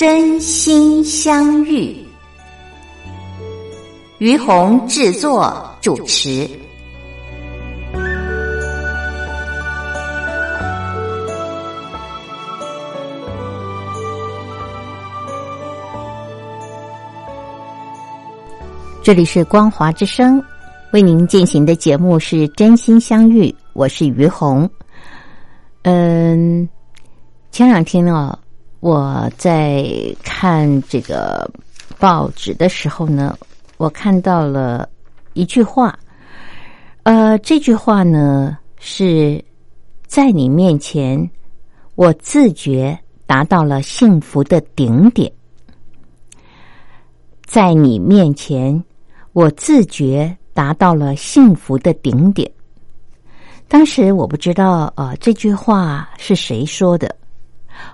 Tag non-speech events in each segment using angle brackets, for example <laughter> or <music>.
真心相遇，于红制作主持。这里是光华之声，为您进行的节目是《真心相遇》，我是于红。嗯，前两天呢。我在看这个报纸的时候呢，我看到了一句话，呃，这句话呢是在你面前，我自觉达到了幸福的顶点。在你面前，我自觉达到了幸福的顶点。当时我不知道，呃，这句话是谁说的。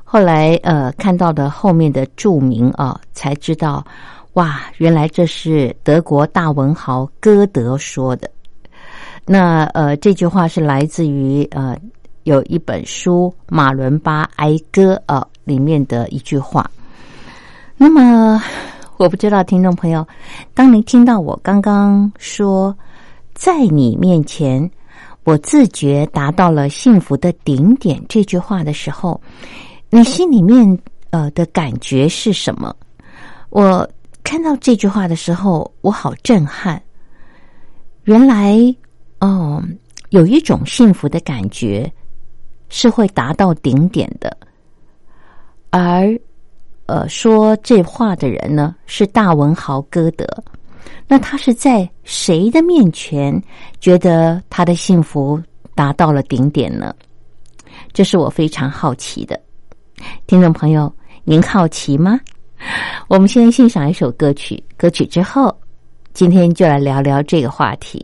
后来，呃，看到的后面的注明啊，才知道，哇，原来这是德国大文豪歌德说的。那呃，这句话是来自于呃，有一本书《马伦巴哀歌》啊里面的一句话。那么，我不知道听众朋友，当您听到我刚刚说在你面前，我自觉达到了幸福的顶点这句话的时候。你心里面呃的感觉是什么？我看到这句话的时候，我好震撼。原来哦，有一种幸福的感觉是会达到顶点的。而呃，说这话的人呢是大文豪歌德。那他是在谁的面前觉得他的幸福达到了顶点呢？这是我非常好奇的。听众朋友，您好奇吗？我们先欣赏一首歌曲，歌曲之后，今天就来聊聊这个话题。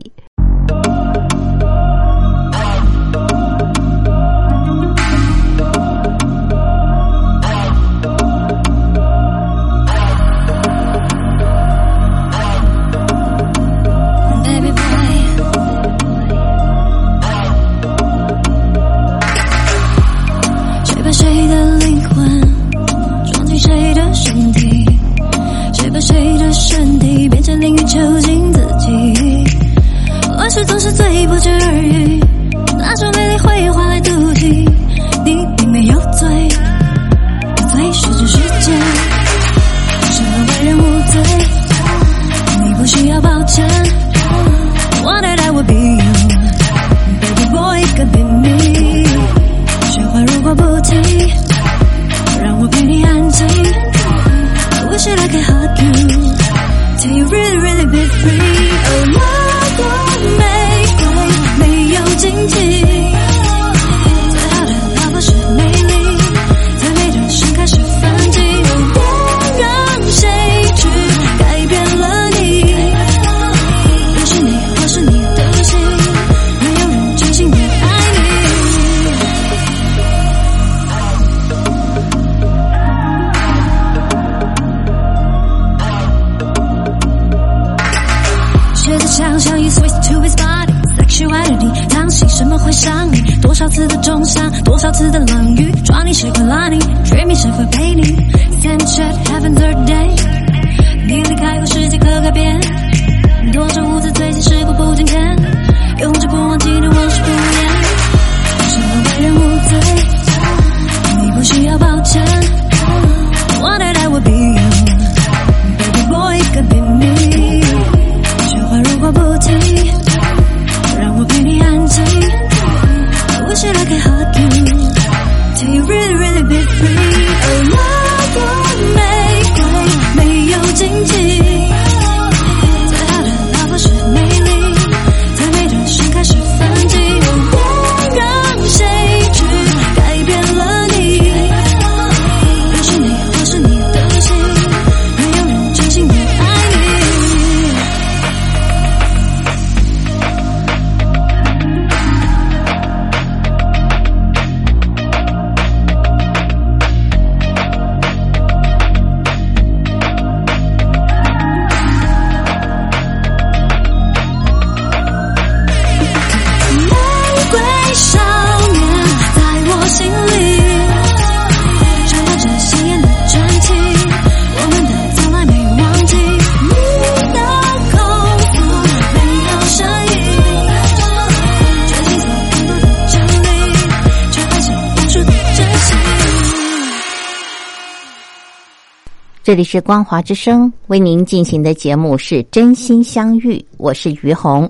这里是光华之声为您进行的节目是真心相遇，我是于红。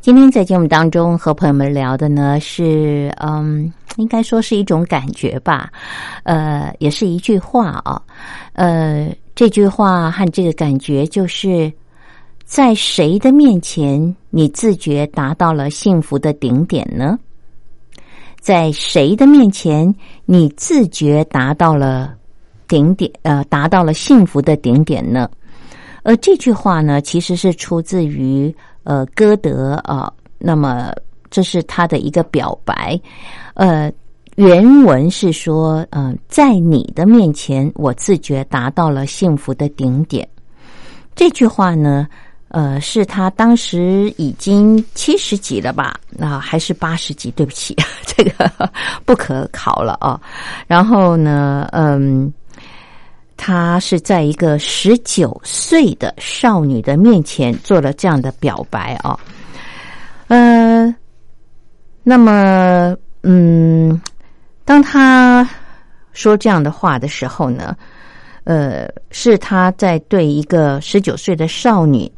今天在节目当中和朋友们聊的呢是，嗯，应该说是一种感觉吧，呃，也是一句话啊，呃，这句话和这个感觉就是在谁的面前你自觉达到了幸福的顶点呢？在谁的面前你自觉达到了？顶点呃，达到了幸福的顶点呢。而这句话呢，其实是出自于呃歌德啊。那么这是他的一个表白。呃，原文是说，嗯，在你的面前，我自觉达到了幸福的顶点。这句话呢，呃，是他当时已经七十几了吧？那还是八十几？对不起，<laughs> 这个不可考了啊。然后呢，嗯。他是在一个十九岁的少女的面前做了这样的表白啊，呃，那么，嗯，当他说这样的话的时候呢，呃，是他在对一个十九岁的少女，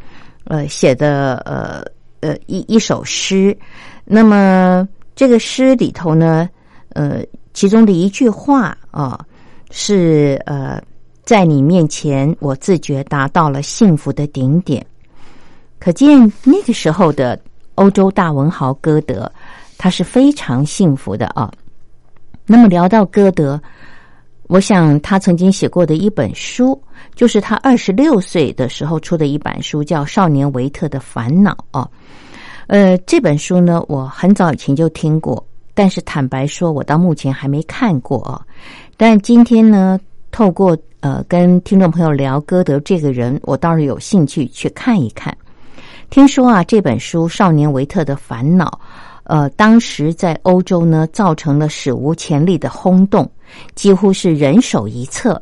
呃，写的呃呃一一首诗。那么这个诗里头呢，呃，其中的一句话啊，是呃。在你面前，我自觉达到了幸福的顶点。可见那个时候的欧洲大文豪歌德，他是非常幸福的啊。那么聊到歌德，我想他曾经写过的一本书，就是他二十六岁的时候出的一本书，叫《少年维特的烦恼》啊。呃，这本书呢，我很早以前就听过，但是坦白说，我到目前还没看过啊。但今天呢，透过呃，跟听众朋友聊歌德这个人，我倒是有兴趣去看一看。听说啊，这本书《少年维特的烦恼》，呃，当时在欧洲呢，造成了史无前例的轰动，几乎是人手一册，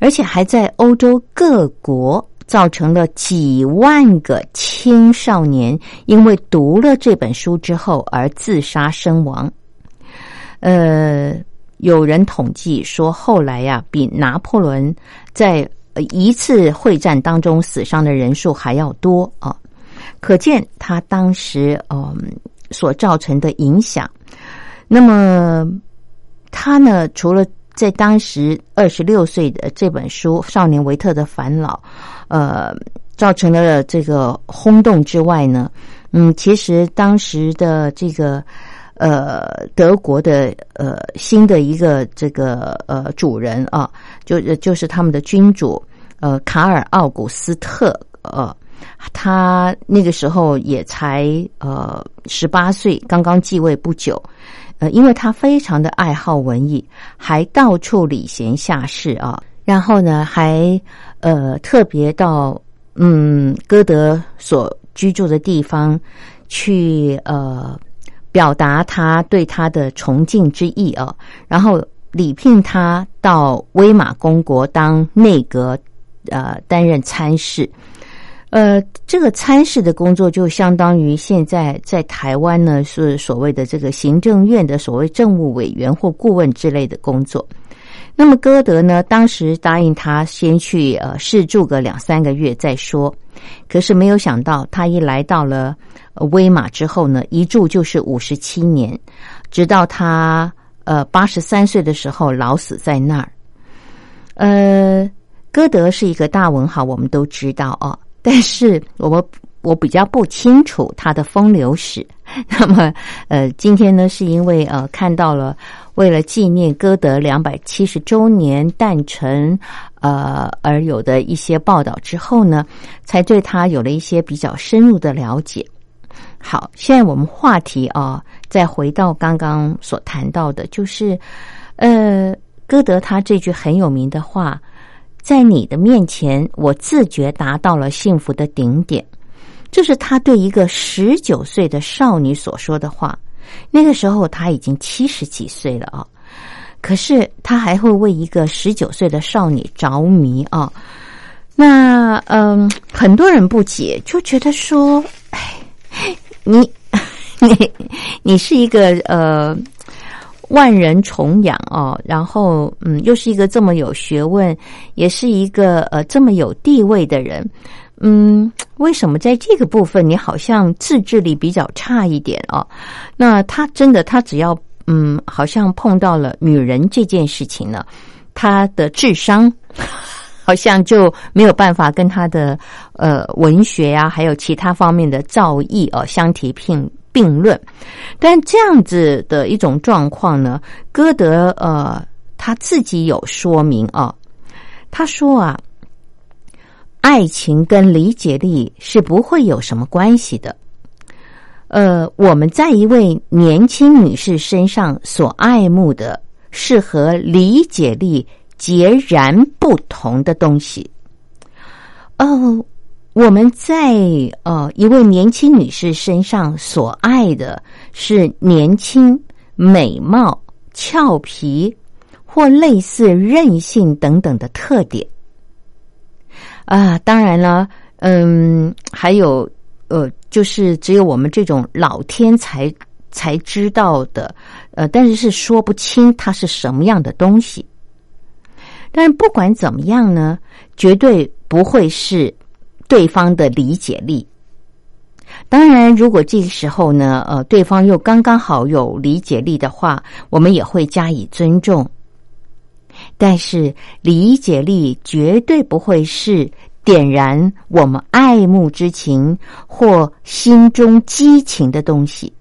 而且还在欧洲各国造成了几万个青少年因为读了这本书之后而自杀身亡。呃。有人统计说，后来呀，比拿破仑在一次会战当中死伤的人数还要多啊！可见他当时嗯所造成的影响。那么他呢，除了在当时二十六岁的这本书《少年维特的烦恼》呃造成了这个轰动之外呢，嗯，其实当时的这个。呃，德国的呃新的一个这个呃主人啊，就就是他们的君主呃卡尔奥古斯特呃，他那个时候也才呃十八岁，刚刚继位不久，呃，因为他非常的爱好文艺，还到处礼贤下士啊，然后呢，还呃特别到嗯歌德所居住的地方去呃。表达他对他的崇敬之意啊，然后礼聘他到威马公国当内阁，呃，担任参事。呃，这个参事的工作就相当于现在在台湾呢是所谓的这个行政院的所谓政务委员或顾问之类的工作。那么歌德呢，当时答应他先去呃试住个两三个月再说，可是没有想到他一来到了。威马之后呢，一住就是五十七年，直到他呃八十三岁的时候老死在那儿。呃，歌德是一个大文豪，我们都知道哦，但是我们我比较不清楚他的风流史。<laughs> 那么呃，今天呢，是因为呃看到了为了纪念歌德两百七十周年诞辰呃而有的一些报道之后呢，才对他有了一些比较深入的了解。好，现在我们话题啊，再回到刚刚所谈到的，就是，呃，歌德他这句很有名的话，在你的面前，我自觉达到了幸福的顶点，这是他对一个十九岁的少女所说的话。那个时候他已经七十几岁了啊，可是他还会为一个十九岁的少女着迷啊。那嗯，很多人不解，就觉得说，哎。你，你，你是一个呃，万人崇仰哦，然后嗯，又是一个这么有学问，也是一个呃这么有地位的人，嗯，为什么在这个部分你好像自制力比较差一点哦？那他真的，他只要嗯，好像碰到了女人这件事情呢，他的智商 <laughs> 好像就没有办法跟他的呃文学呀，还有其他方面的造诣哦相提并。并论，但这样子的一种状况呢，歌德呃他自己有说明啊，他说啊，爱情跟理解力是不会有什么关系的。呃，我们在一位年轻女士身上所爱慕的，是和理解力截然不同的东西。哦。我们在呃一位年轻女士身上所爱的是年轻、美貌、俏皮或类似任性等等的特点啊，当然了，嗯，还有呃，就是只有我们这种老天才才知道的，呃，但是是说不清它是什么样的东西。但是不管怎么样呢，绝对不会是。对方的理解力，当然，如果这个时候呢，呃，对方又刚刚好有理解力的话，我们也会加以尊重。但是，理解力绝对不会是点燃我们爱慕之情或心中激情的东西。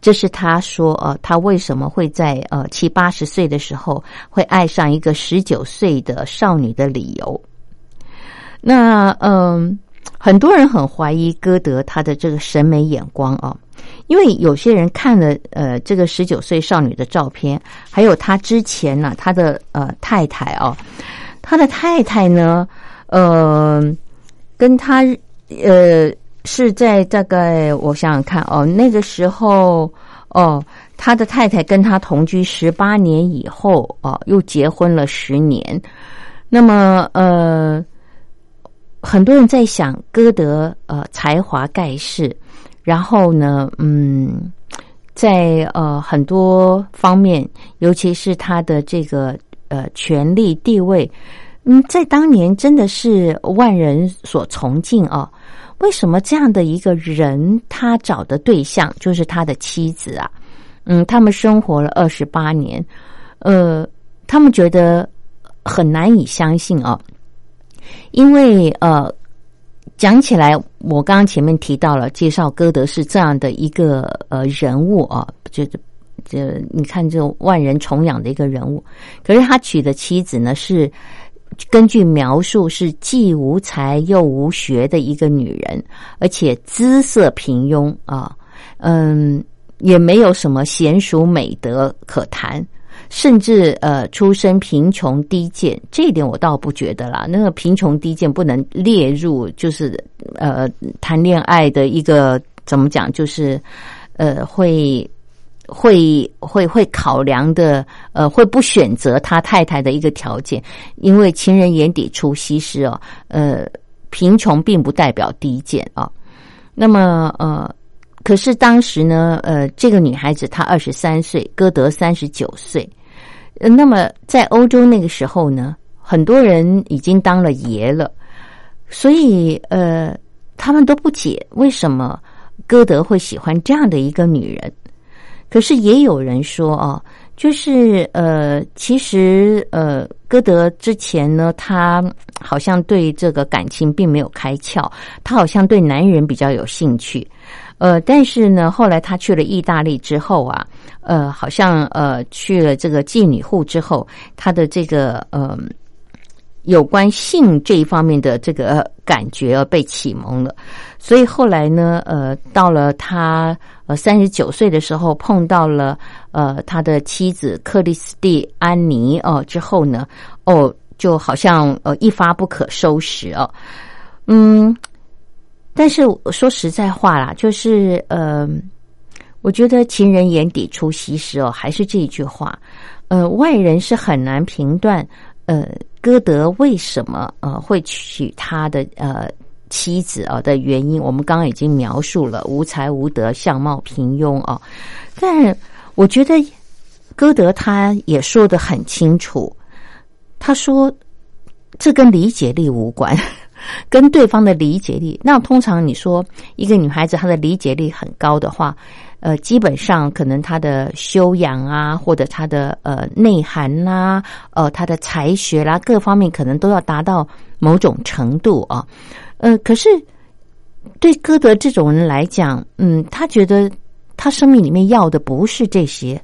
这是他说，呃，他为什么会在呃七八十岁的时候会爱上一个十九岁的少女的理由。那嗯，很多人很怀疑歌德他的这个审美眼光啊，因为有些人看了呃这个十九岁少女的照片，还有他之前呢他的呃太太啊，他的太太呢呃跟他呃是在大概我想想看哦那个时候哦他的太太跟他同居十八年以后哦又结婚了十年，那么呃。很多人在想，歌德呃才华盖世，然后呢，嗯，在呃很多方面，尤其是他的这个呃权力地位，嗯，在当年真的是万人所崇敬啊。为什么这样的一个人，他找的对象就是他的妻子啊？嗯，他们生活了二十八年，呃，他们觉得很难以相信啊。因为呃，讲起来，我刚刚前面提到了介绍歌德是这样的一个呃人物啊，就是这你看这万人崇仰的一个人物。可是他娶的妻子呢，是根据描述是既无才又无学的一个女人，而且姿色平庸啊，嗯，也没有什么娴熟美德可谈。甚至呃，出身贫穷低贱，这一点我倒不觉得啦。那个贫穷低贱不能列入，就是呃，谈恋爱的一个怎么讲，就是呃，会会会会考量的，呃，会不选择他太太的一个条件，因为情人眼底出西施哦。呃，贫穷并不代表低贱啊。那么呃，可是当时呢，呃，这个女孩子她二十三岁，歌德三十九岁。那么，在欧洲那个时候呢，很多人已经当了爷了，所以呃，他们都不解为什么歌德会喜欢这样的一个女人。可是也有人说啊，就是呃，其实呃，歌德之前呢，他好像对这个感情并没有开窍，他好像对男人比较有兴趣。呃，但是呢，后来他去了意大利之后啊，呃，好像呃去了这个妓女户之后，他的这个呃有关性这一方面的这个感觉被启蒙了，所以后来呢，呃，到了他呃三十九岁的时候，碰到了呃他的妻子克里斯蒂安妮哦之后呢，哦，就好像呃一发不可收拾哦，嗯。但是说实在话啦，就是呃，我觉得情人眼底出西施哦，还是这一句话，呃，外人是很难评断，呃，歌德为什么呃会娶他的呃妻子啊的原因，我们刚刚已经描述了无才无德、相貌平庸啊，但我觉得歌德他也说的很清楚，他说这跟理解力无关，跟对方的理解力。那通常你说一个女孩子她的理解力很高的话，呃，基本上可能她的修养啊，或者她的呃内涵呐，呃，她的才学啦，各方面可能都要达到某种程度啊。呃，可是对歌德这种人来讲，嗯，他觉得他生命里面要的不是这些。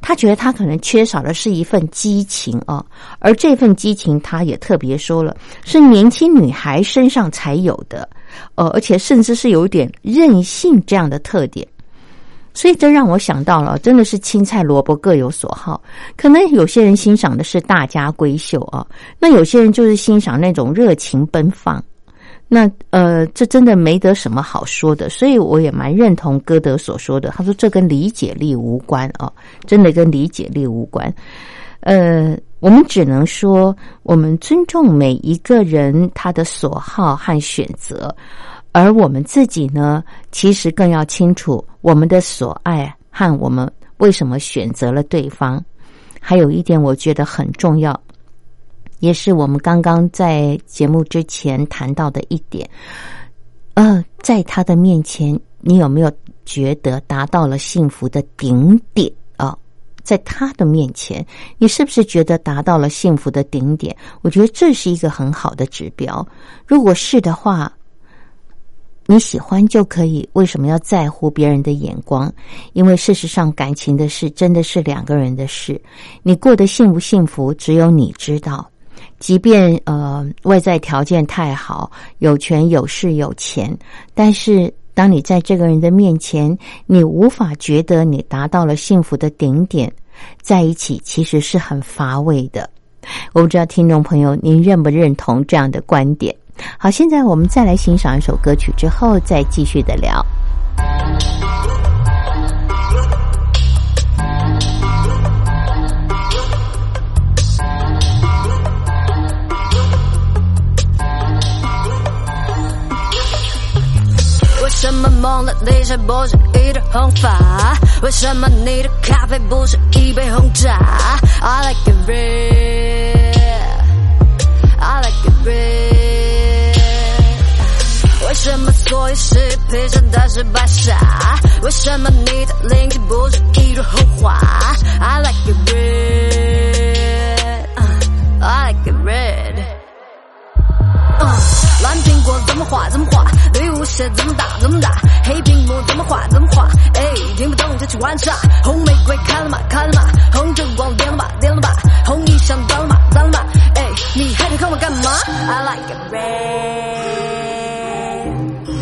他觉得他可能缺少的是一份激情啊，而这份激情，他也特别说了，是年轻女孩身上才有的，呃，而且甚至是有点任性这样的特点。所以这让我想到了，真的是青菜萝卜各有所好。可能有些人欣赏的是大家闺秀啊，那有些人就是欣赏那种热情奔放。那呃，这真的没得什么好说的，所以我也蛮认同歌德所说的。他说这跟理解力无关啊，真的跟理解力无关。呃，我们只能说，我们尊重每一个人他的所好和选择，而我们自己呢，其实更要清楚我们的所爱和我们为什么选择了对方。还有一点，我觉得很重要。也是我们刚刚在节目之前谈到的一点，呃，在他的面前，你有没有觉得达到了幸福的顶点啊？在他的面前，你是不是觉得达到了幸福的顶点？我觉得这是一个很好的指标。如果是的话，你喜欢就可以。为什么要在乎别人的眼光？因为事实上，感情的事真的是两个人的事。你过得幸不幸福，只有你知道。即便呃外在条件太好，有权有势有钱，但是当你在这个人的面前，你无法觉得你达到了幸福的顶点，在一起其实是很乏味的。我不知道听众朋友您认不认同这样的观点？好，现在我们再来欣赏一首歌曲，之后再继续的聊。么梦了理财不是一朵红发？为什么你的咖啡不是一杯红茶？I like it red, I like it red。为什么所有事配上的是白纱？为什么你的灵气不是一朵红花？I like it red, I like it red。蓝苹果怎么画怎么画，绿舞鞋怎么打怎么打，黑屏幕怎么画怎么画，哎，听不懂就去玩耍。红玫瑰开了吗开了吗，红灯光点了吧点了吧，红衣裳脏了吗脏了吗，哎，你还想看我干嘛？I like it red,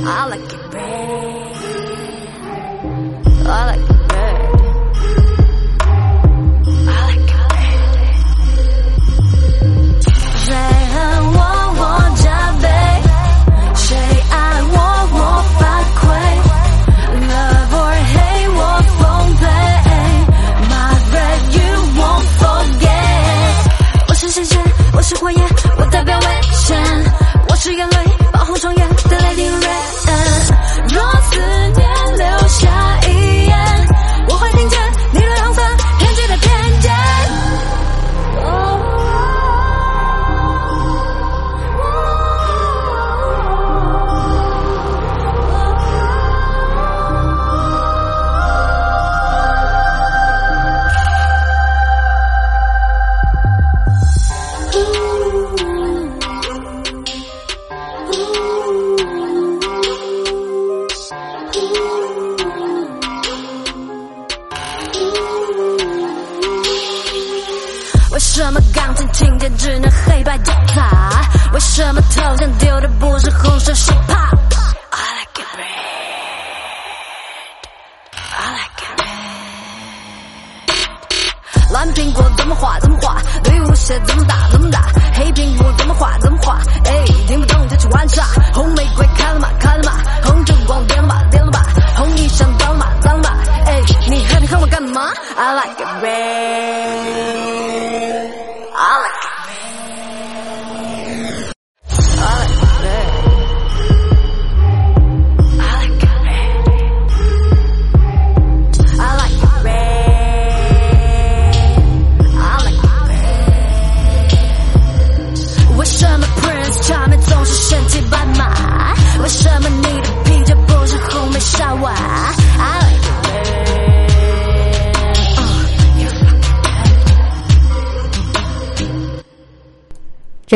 I like it red, I like it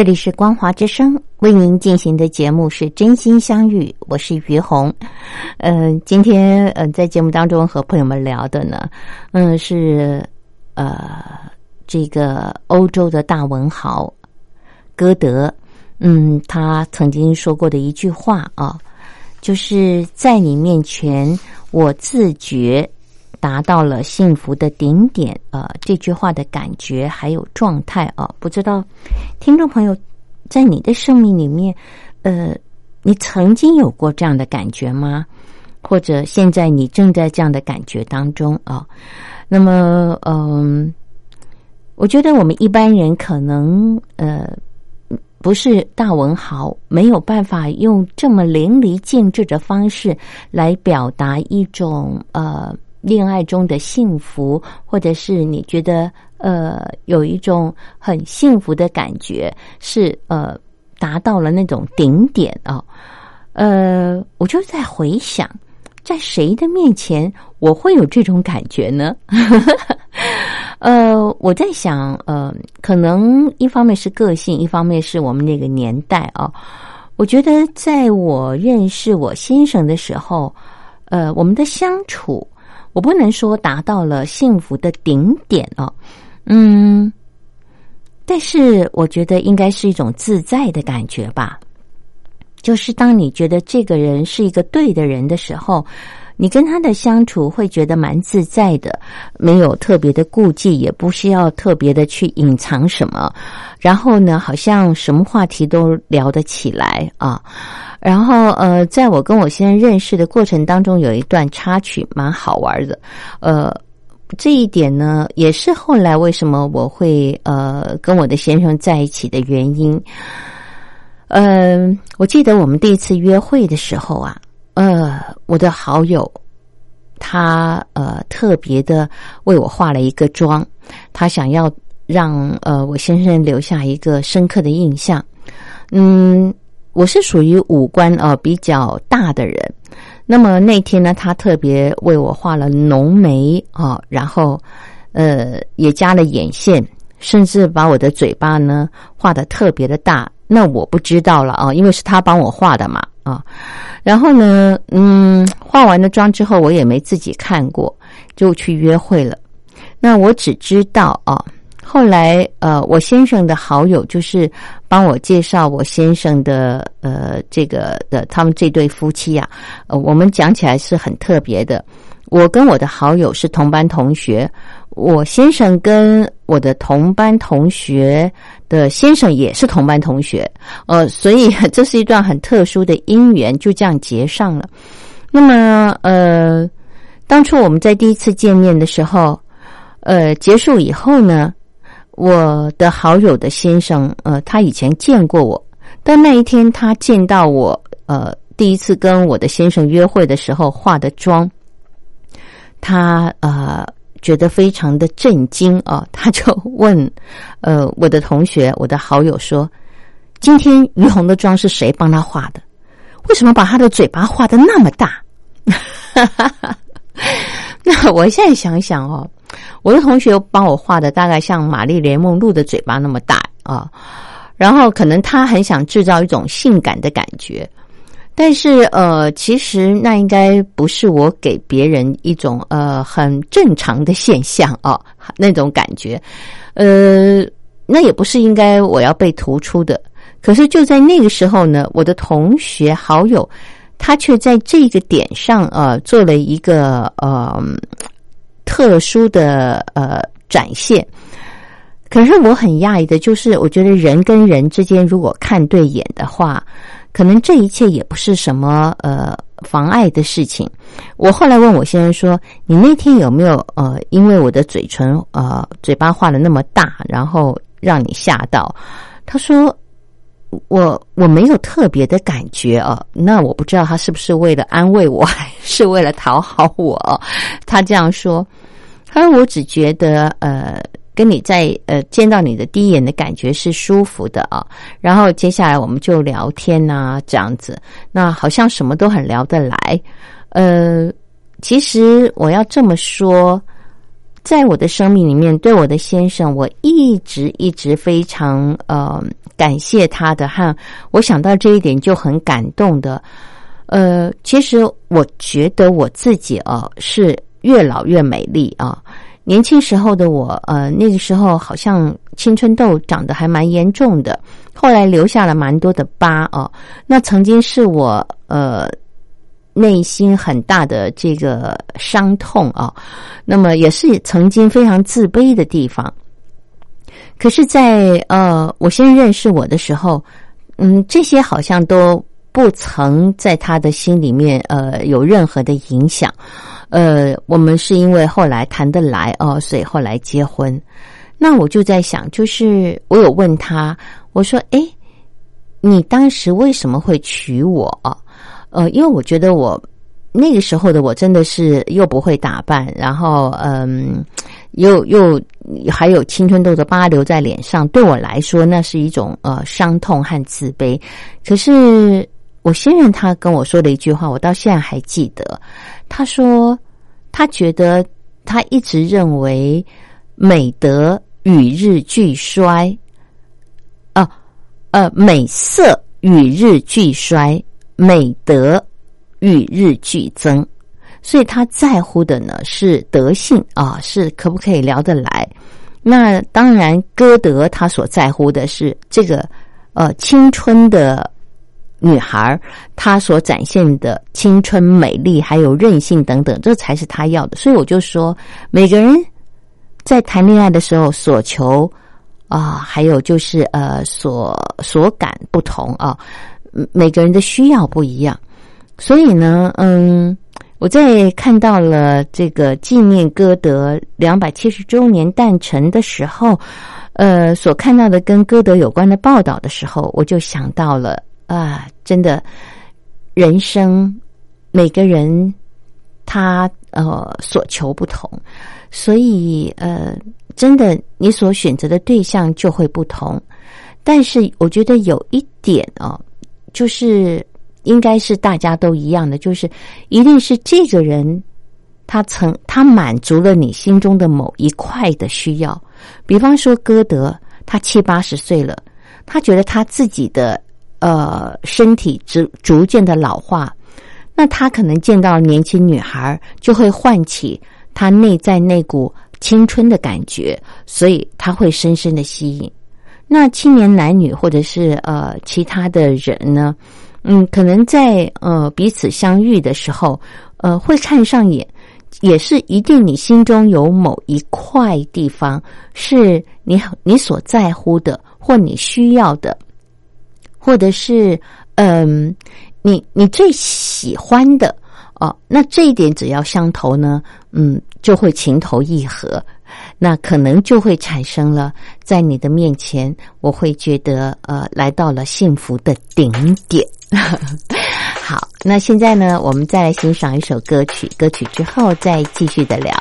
这里是光华之声为您进行的节目是真心相遇，我是于红。嗯，今天呃在节目当中和朋友们聊的呢，嗯是呃这个欧洲的大文豪歌德，嗯他曾经说过的一句话啊，就是在你面前，我自觉。达到了幸福的顶点，呃，这句话的感觉还有状态啊，不知道听众朋友在你的生命里面，呃，你曾经有过这样的感觉吗？或者现在你正在这样的感觉当中啊？那么，嗯，我觉得我们一般人可能呃不是大文豪，没有办法用这么淋漓尽致的方式来表达一种呃。恋爱中的幸福，或者是你觉得呃有一种很幸福的感觉，是呃达到了那种顶点啊。呃，我就在回想，在谁的面前我会有这种感觉呢？<laughs> 呃，我在想，呃，可能一方面是个性，一方面是我们那个年代啊。我觉得在我认识我先生的时候，呃，我们的相处。我不能说达到了幸福的顶点哦，嗯，但是我觉得应该是一种自在的感觉吧。就是当你觉得这个人是一个对的人的时候，你跟他的相处会觉得蛮自在的，没有特别的顾忌，也不需要特别的去隐藏什么，然后呢，好像什么话题都聊得起来啊。然后，呃，在我跟我先生认识的过程当中，有一段插曲蛮好玩的，呃，这一点呢，也是后来为什么我会呃跟我的先生在一起的原因。嗯，我记得我们第一次约会的时候啊，呃，我的好友他呃特别的为我化了一个妆，他想要让呃我先生留下一个深刻的印象，嗯。我是属于五官呃比较大的人，那么那天呢，他特别为我画了浓眉啊，然后呃也加了眼线，甚至把我的嘴巴呢画的特别的大。那我不知道了啊，因为是他帮我画的嘛啊。然后呢，嗯，化完了妆之后，我也没自己看过，就去约会了。那我只知道啊。后来，呃，我先生的好友就是帮我介绍我先生的，呃，这个的他们这对夫妻呀，呃，我们讲起来是很特别的。我跟我的好友是同班同学，我先生跟我的同班同学的先生也是同班同学，呃，<laughs> 所以这是一段很特殊的姻缘，就这样结上了。那么，呃，当初我们在第一次见面的时候，呃，结束以后呢？我的好友的先生，呃，他以前见过我，但那一天他见到我，呃，第一次跟我的先生约会的时候化的妆，他呃觉得非常的震惊啊，<laughs> 他就问，呃，我的同学，我的好友说，今天于红的妆是谁帮他画的？为什么把他的嘴巴画的那么大？<laughs> 那我现在想想哦。我的同学帮我画的大概像玛丽莲梦露的嘴巴那么大啊，然后可能他很想制造一种性感的感觉，但是呃，其实那应该不是我给别人一种呃很正常的现象啊那种感觉，呃，那也不是应该我要被突出的。可是就在那个时候呢，我的同学好友他却在这个点上呃做了一个呃。特殊的呃展现，可是我很讶异的，就是我觉得人跟人之间如果看对眼的话，可能这一切也不是什么呃妨碍的事情。我后来问我先生说：“你那天有没有呃，因为我的嘴唇呃嘴巴画的那么大，然后让你吓到？”他说：“我我没有特别的感觉啊。”那我不知道他是不是为了安慰我，还是为了讨好我？他这样说。他说：“我只觉得，呃，跟你在呃见到你的第一眼的感觉是舒服的啊。然后接下来我们就聊天呐，这样子，那好像什么都很聊得来。呃，其实我要这么说，在我的生命里面，对我的先生，我一直一直非常呃感谢他的，哈，我想到这一点就很感动的。呃，其实我觉得我自己哦是越老越美丽啊。年轻时候的我，呃，那个时候好像青春痘长得还蛮严重的，后来留下了蛮多的疤哦。那曾经是我呃内心很大的这个伤痛啊，那么也是曾经非常自卑的地方。可是，在呃我先认识我的时候，嗯，这些好像都不曾在他的心里面呃有任何的影响。呃，我们是因为后来谈得来哦，所以后来结婚。那我就在想，就是我有问他，我说：“哎，你当时为什么会娶我？”呃，因为我觉得我那个时候的我真的是又不会打扮，然后嗯，又又还有青春痘的疤留在脸上，对我来说那是一种呃伤痛和自卑。可是我先生他跟我说的一句话，我到现在还记得。他说：“他觉得他一直认为美德与日俱衰，啊呃，美色与日俱衰，美德与日俱增。所以他在乎的呢是德性啊，是可不可以聊得来。那当然，歌德他所在乎的是这个呃青春的。”女孩她所展现的青春、美丽，还有韧性等等，这才是她要的。所以我就说，每个人在谈恋爱的时候所求啊，还有就是呃所所感不同啊，每个人的需要不一样。所以呢，嗯，我在看到了这个纪念歌德两百七十周年诞辰的时候，呃，所看到的跟歌德有关的报道的时候，我就想到了。啊，真的，人生每个人他呃所求不同，所以呃，真的你所选择的对象就会不同。但是我觉得有一点哦，就是应该是大家都一样的，就是一定是这个人他曾他满足了你心中的某一块的需要。比方说歌德，他七八十岁了，他觉得他自己的。呃，身体逐逐渐的老化，那他可能见到年轻女孩，就会唤起他内在那股青春的感觉，所以他会深深的吸引。那青年男女或者是呃其他的人呢，嗯，可能在呃彼此相遇的时候，呃，会看上眼，也是一定你心中有某一块地方是你你所在乎的或你需要的。或者是，嗯，你你最喜欢的哦，那这一点只要相投呢，嗯，就会情投意合，那可能就会产生了在你的面前，我会觉得呃，来到了幸福的顶点。<laughs> 好，那现在呢，我们再来欣赏一首歌曲，歌曲之后再继续的聊。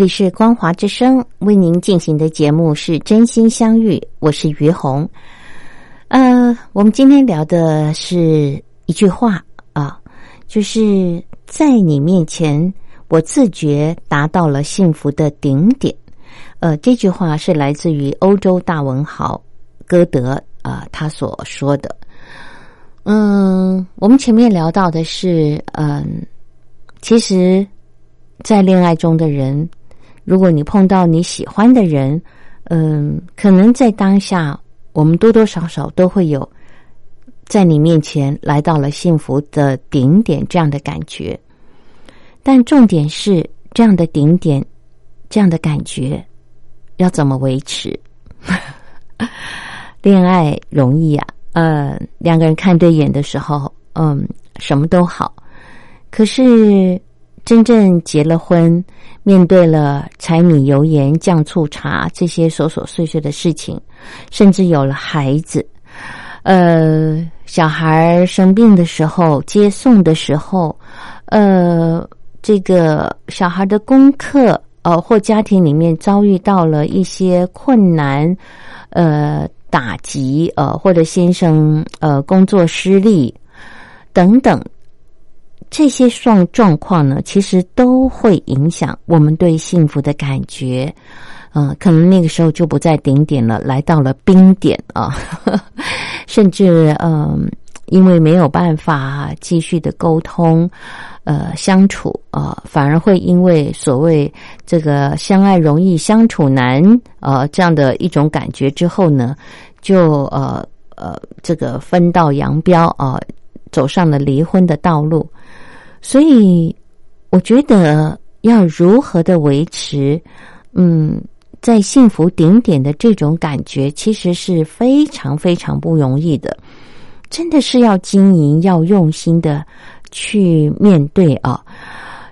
这里是光华之声为您进行的节目是真心相遇，我是于红。呃，我们今天聊的是一句话啊，就是在你面前，我自觉达到了幸福的顶点。呃，这句话是来自于欧洲大文豪歌德啊、他所说的。嗯，我们前面聊到的是，嗯，其实，在恋爱中的人，如果你碰到你喜欢的人，嗯，可能在当下，我们多多少少都会有在你面前来到了幸福的顶点这样的感觉。但重点是，这样的顶点，这样的感觉，要怎么维持？<laughs> 恋爱容易啊，呃，两个人看对眼的时候，嗯，什么都好。可是真正结了婚，面对了柴米油盐酱醋茶这些琐琐碎碎的事情，甚至有了孩子，呃，小孩生病的时候，接送的时候，呃，这个小孩的功课，呃，或家庭里面遭遇到了一些困难，呃，打击，呃，或者先生呃工作失利等等，这些状状况呢，其实都会影响我们对幸福的感觉。嗯、可能那个时候就不在顶点了，来到了冰点啊，呵 <laughs> 呵甚至嗯、因为没有办法继续的沟通，呃，相处啊、反而会因为所谓这个相爱容易相处难，呃，这样的一种感觉之后呢，就呃呃，这个分道扬镳啊、走上了离婚的道路。所以，我觉得要如何的维持，嗯，在幸福顶点的这种感觉，其实是非常非常不容易的。真的是要经营，要用心的去面对啊！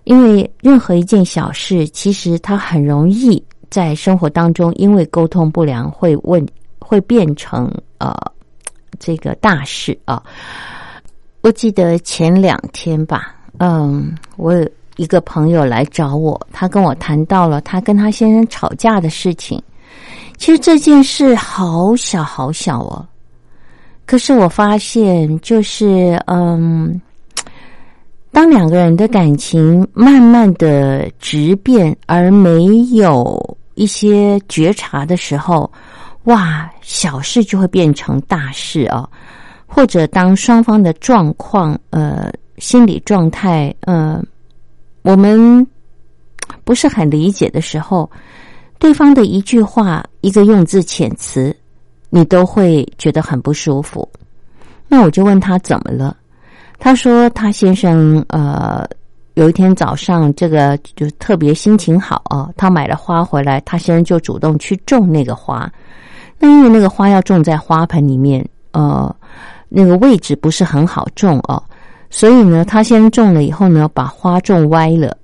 因为任何一件小事，其实它很容易在生活当中，因为沟通不良，会问会变成呃这个大事啊。我记得前两天吧，嗯，我有一个朋友来找我，他跟我谈到了他跟他先生吵架的事情。其实这件事好小好小哦，可是我发现，就是嗯，当两个人的感情慢慢的质变，而没有一些觉察的时候，哇，小事就会变成大事哦。或者当双方的状况，呃，心理状态，呃，我们不是很理解的时候，对方的一句话、一个用字遣词，你都会觉得很不舒服。那我就问他怎么了？他说他先生呃有一天早上这个就特别心情好啊，他买了花回来，他先生就主动去种那个花。那因为那个花要种在花盆里面，呃，那个位置不是很好种哦，所以呢，他先种了以后呢，把花种歪了。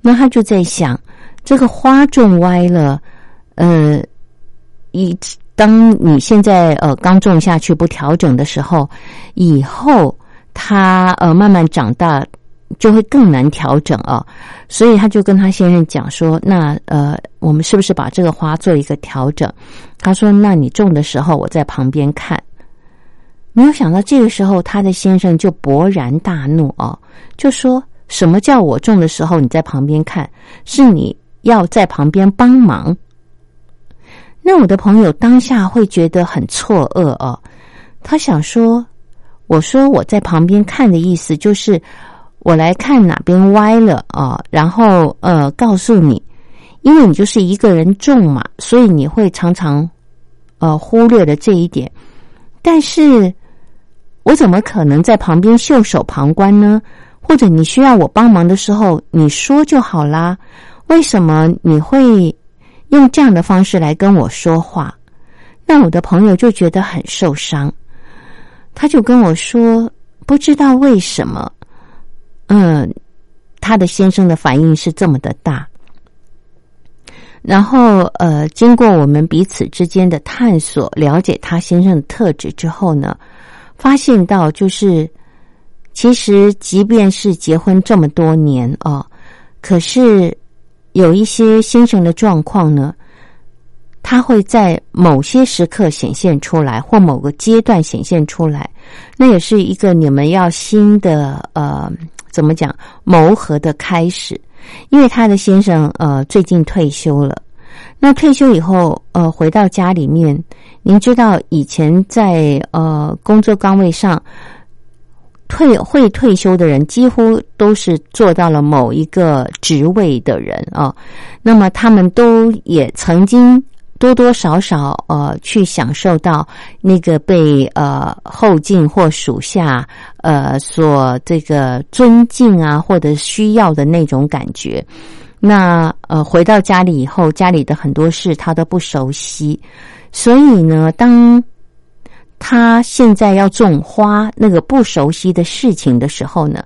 那他就在想，这个花种歪了，呃，以当你现在呃刚种下去不调整的时候，以后它呃慢慢长大就会更难调整啊。所以他就跟他先生讲说，那呃，我们是不是把这个花做一个调整？他说，那你种的时候我在旁边看。没有想到这个时候，他的先生就勃然大怒哦，就说什么叫我种的时候你在旁边看，是你要在旁边帮忙。那我的朋友当下会觉得很错愕哦，他想说，我说我在旁边看的意思就是我来看哪边歪了啊，然后呃告诉你，因为你就是一个人种嘛，所以你会常常呃忽略了这一点。但是我怎么可能在旁边袖手旁观呢？或者你需要我帮忙的时候，你说就好啦。为什么你会用这样的方式来跟我说话？那我的朋友就觉得很受伤，他就跟我说：“不知道为什么，嗯，他的先生的反应是这么的大。”然后，呃，经过我们彼此之间的探索，了解他先生的特质之后呢，发现到就是，其实即便是结婚这么多年哦，可是有一些先生的状况呢。他会在某些时刻显现出来，或某个阶段显现出来，那也是一个你们要新的呃，怎么讲谋合的开始。因为他的先生呃最近退休了，那退休以后呃回到家里面，您知道以前在呃工作岗位上退会退休的人，几乎都是做到了某一个职位的人啊，那么他们都也曾经。多多少少呃，去享受到那个被呃后进或属下呃所这个尊敬啊，或者需要的那种感觉。那呃回到家里以后，家里的很多事他都不熟悉，所以呢，当他现在要种花那个不熟悉的事情的时候呢，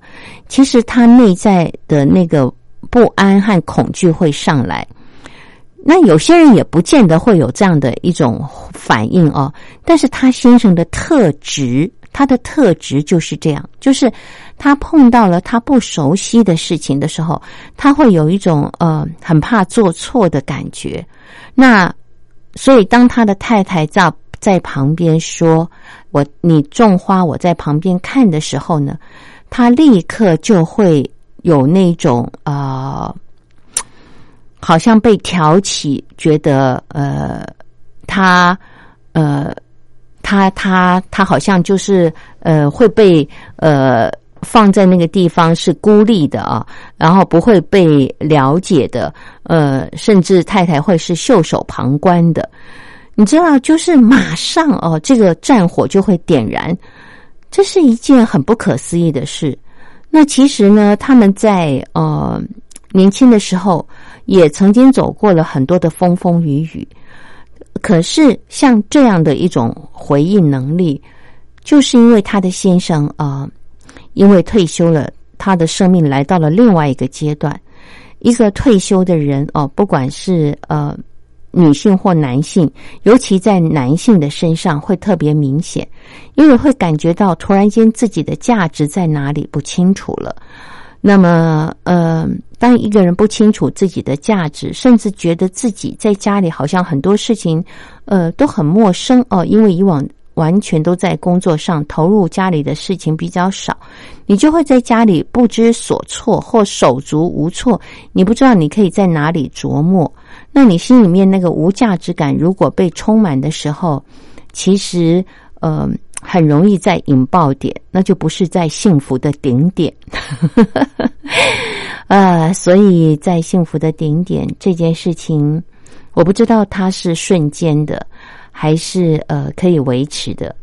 其实他内在的那个不安和恐惧会上来。那有些人也不见得会有这样的一种反应哦，但是他先生的特质，他的特质就是这样，就是他碰到了他不熟悉的事情的时候，他会有一种呃很怕做错的感觉。那所以当他的太太在在旁边说：“我你种花，我在旁边看的时候呢，他立刻就会有那种啊。”好像被挑起，觉得呃，他呃，他他他好像就是呃会被呃放在那个地方是孤立的啊，然后不会被了解的，呃，甚至太太会是袖手旁观的。你知道，就是马上哦，这个战火就会点燃，这是一件很不可思议的事。那其实呢，他们在呃年轻的时候。也曾经走过了很多的风风雨雨，可是像这样的一种回应能力，就是因为他的先生啊，因为退休了，他的生命来到了另外一个阶段。一个退休的人哦，不管是呃女性或男性，尤其在男性的身上会特别明显，因为会感觉到突然间自己的价值在哪里不清楚了。那么，呃，当一个人不清楚自己的价值，甚至觉得自己在家里好像很多事情，呃，都很陌生哦，因为以往完全都在工作上投入，家里的事情比较少，你就会在家里不知所措或手足无措，你不知道你可以在哪里琢磨。那你心里面那个无价值感如果被充满的时候，其实，呃。很容易在引爆点，那就不是在幸福的顶点。<laughs> 呃，所以在幸福的顶点这件事情，我不知道它是瞬间的，还是呃可以维持的。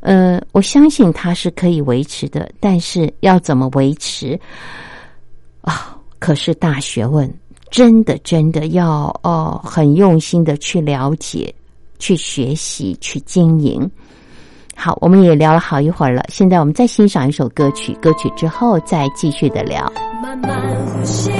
呃，我相信它是可以维持的，但是要怎么维持啊？可是大学问，真的真的要哦，很用心的去了解、去学习、去经营。好，我们也聊了好一会儿了。现在我们再欣赏一首歌曲，歌曲之后再继续的聊。慢慢呼吸。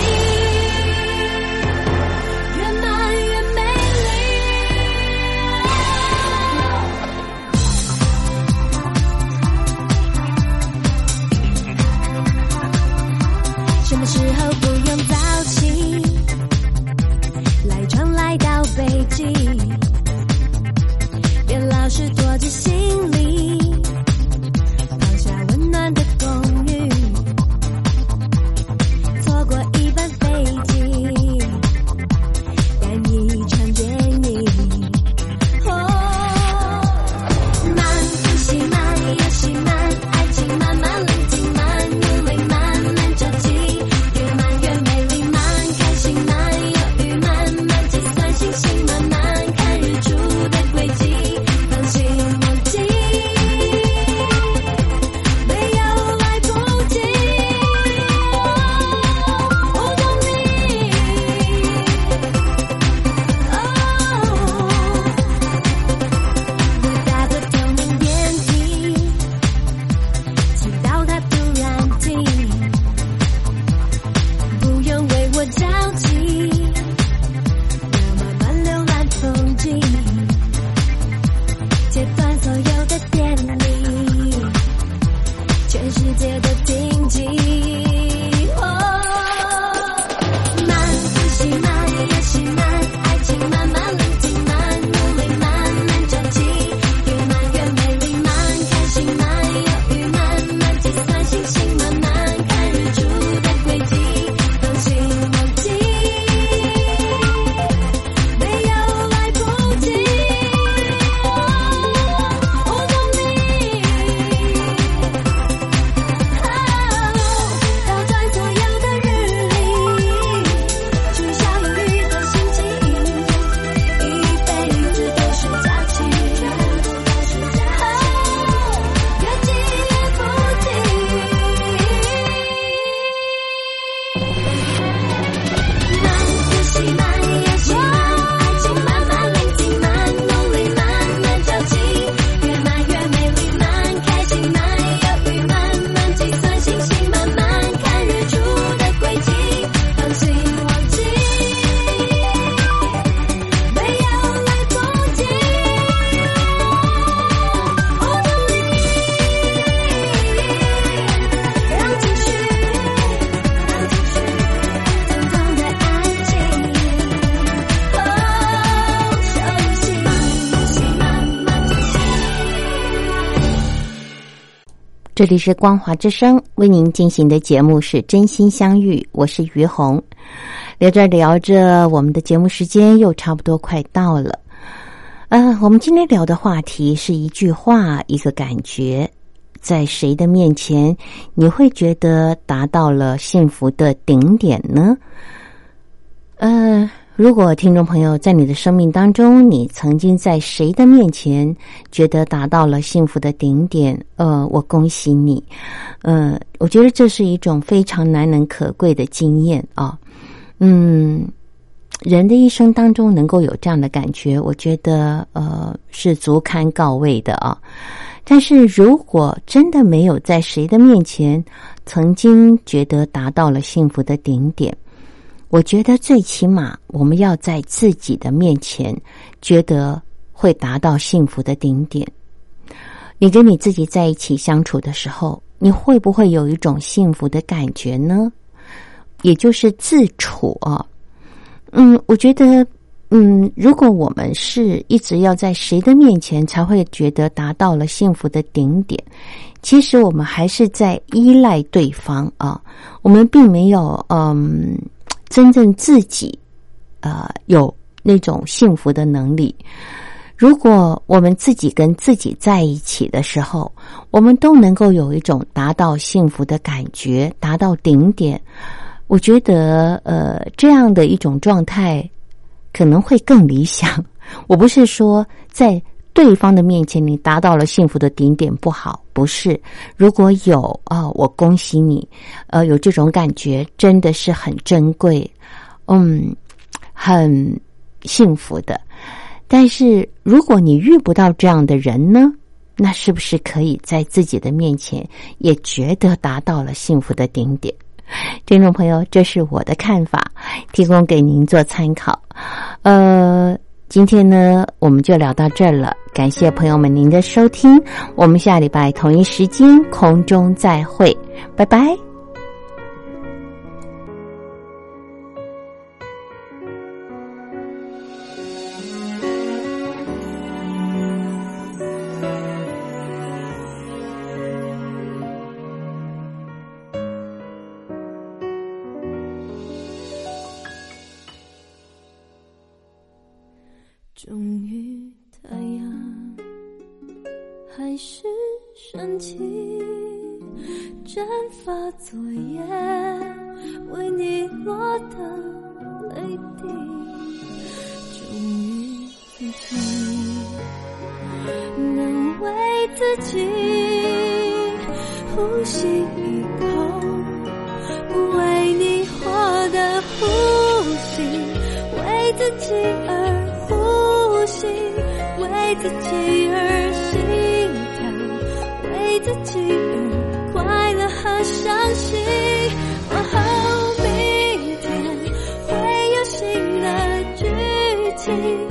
这里是光华之声为您进行的节目是真心相遇，我是于红。聊着聊着，我们的节目时间又差不多快到了。呃，我们今天聊的话题是一句话，一个感觉，在谁的面前你会觉得达到了幸福的顶点呢？呃。如果听众朋友在你的生命当中，你曾经在谁的面前觉得达到了幸福的顶点？呃，我恭喜你。呃，我觉得这是一种非常难能可贵的经验啊。嗯，人的一生当中能够有这样的感觉，我觉得呃是足堪告慰的啊。但是如果真的没有在谁的面前曾经觉得达到了幸福的顶点，我觉得最起码我们要在自己的面前觉得会达到幸福的顶点。你跟你自己在一起相处的时候，你会不会有一种幸福的感觉呢？也就是自处啊。嗯，我觉得，嗯，如果我们是一直要在谁的面前才会觉得达到了幸福的顶点，其实我们还是在依赖对方啊。我们并没有嗯。真正自己，呃，有那种幸福的能力。如果我们自己跟自己在一起的时候，我们都能够有一种达到幸福的感觉，达到顶点。我觉得，呃，这样的一种状态可能会更理想。我不是说在对方的面前你达到了幸福的顶点不好，不是。如果有啊，我恭喜你，呃，有这种感觉真的是很珍贵，嗯，很幸福的。但是如果你遇不到这样的人呢，那是不是可以在自己的面前也觉得达到了幸福的顶点？听众朋友，这是我的看法，提供给您做参考。呃。今天呢，我们就聊到这儿了。感谢朋友们您的收听，我们下礼拜同一时间空中再会，拜拜。发昨夜为你落的泪滴。终于，自己能为自己呼吸一口，不为你活的呼吸，为自己而呼吸。为自己而心跳，为自己快乐和伤心。往后明天会有新的剧情，